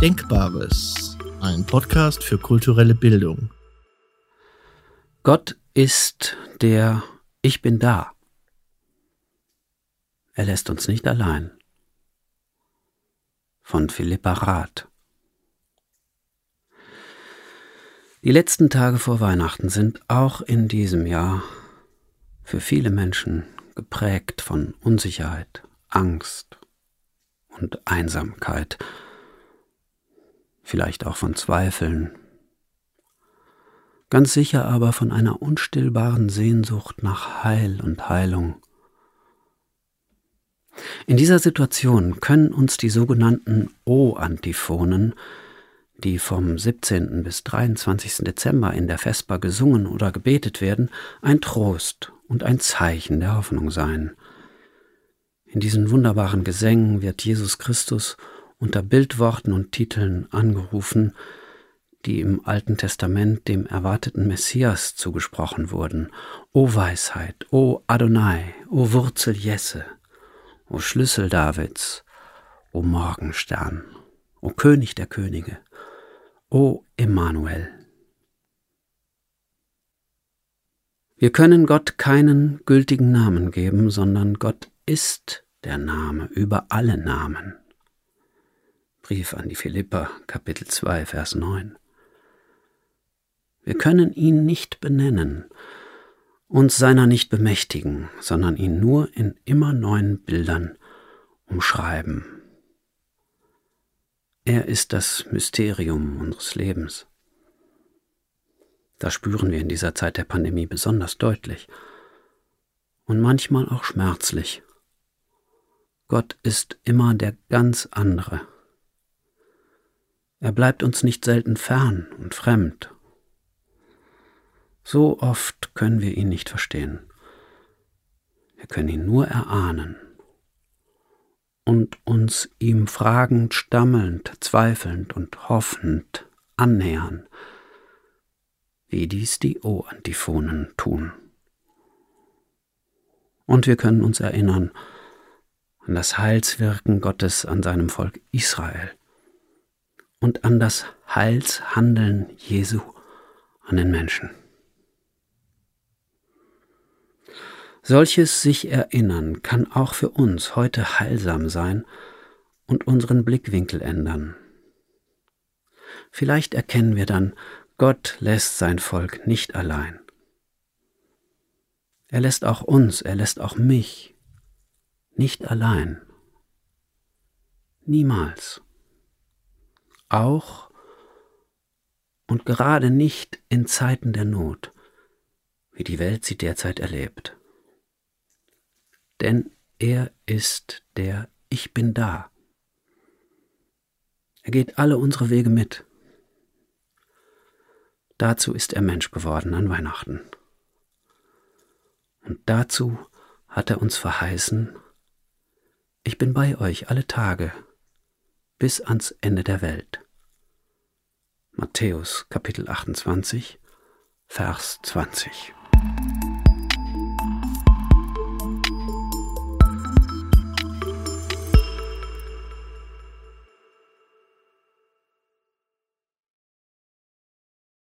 Denkbares, ein Podcast für kulturelle Bildung. Gott ist der Ich bin da. Er lässt uns nicht allein. Von Philippa Rath. Die letzten Tage vor Weihnachten sind auch in diesem Jahr für viele Menschen geprägt von Unsicherheit, Angst und Einsamkeit, vielleicht auch von Zweifeln, ganz sicher aber von einer unstillbaren Sehnsucht nach Heil und Heilung. In dieser Situation können uns die sogenannten O-Antiphonen, die vom 17. bis 23. Dezember in der Vesper gesungen oder gebetet werden, ein Trost und ein Zeichen der Hoffnung sein. In diesen wunderbaren Gesängen wird Jesus Christus unter Bildworten und Titeln angerufen, die im Alten Testament dem erwarteten Messias zugesprochen wurden. O Weisheit, o Adonai, o Wurzel Jesse, o Schlüssel Davids, o Morgenstern, o König der Könige, o Emmanuel. Wir können Gott keinen gültigen Namen geben, sondern Gott ist der Name über alle Namen. Brief an die Philipper, Kapitel 2, Vers 9. Wir können ihn nicht benennen, uns seiner nicht bemächtigen, sondern ihn nur in immer neuen Bildern umschreiben. Er ist das Mysterium unseres Lebens. Das spüren wir in dieser Zeit der Pandemie besonders deutlich und manchmal auch schmerzlich. Gott ist immer der ganz andere. Er bleibt uns nicht selten fern und fremd. So oft können wir ihn nicht verstehen. Wir können ihn nur erahnen und uns ihm fragend, stammelnd, zweifelnd und hoffend annähern wie dies die O-Antiphonen tun. Und wir können uns erinnern an das Heilswirken Gottes an seinem Volk Israel und an das Heilshandeln Jesu an den Menschen. Solches sich erinnern kann auch für uns heute heilsam sein und unseren Blickwinkel ändern. Vielleicht erkennen wir dann, Gott lässt sein Volk nicht allein. Er lässt auch uns, er lässt auch mich nicht allein. Niemals. Auch und gerade nicht in Zeiten der Not, wie die Welt sie derzeit erlebt. Denn er ist der Ich bin da. Er geht alle unsere Wege mit. Dazu ist er Mensch geworden an Weihnachten. Und dazu hat er uns verheißen, ich bin bei euch alle Tage bis ans Ende der Welt. Matthäus Kapitel 28, Vers 20.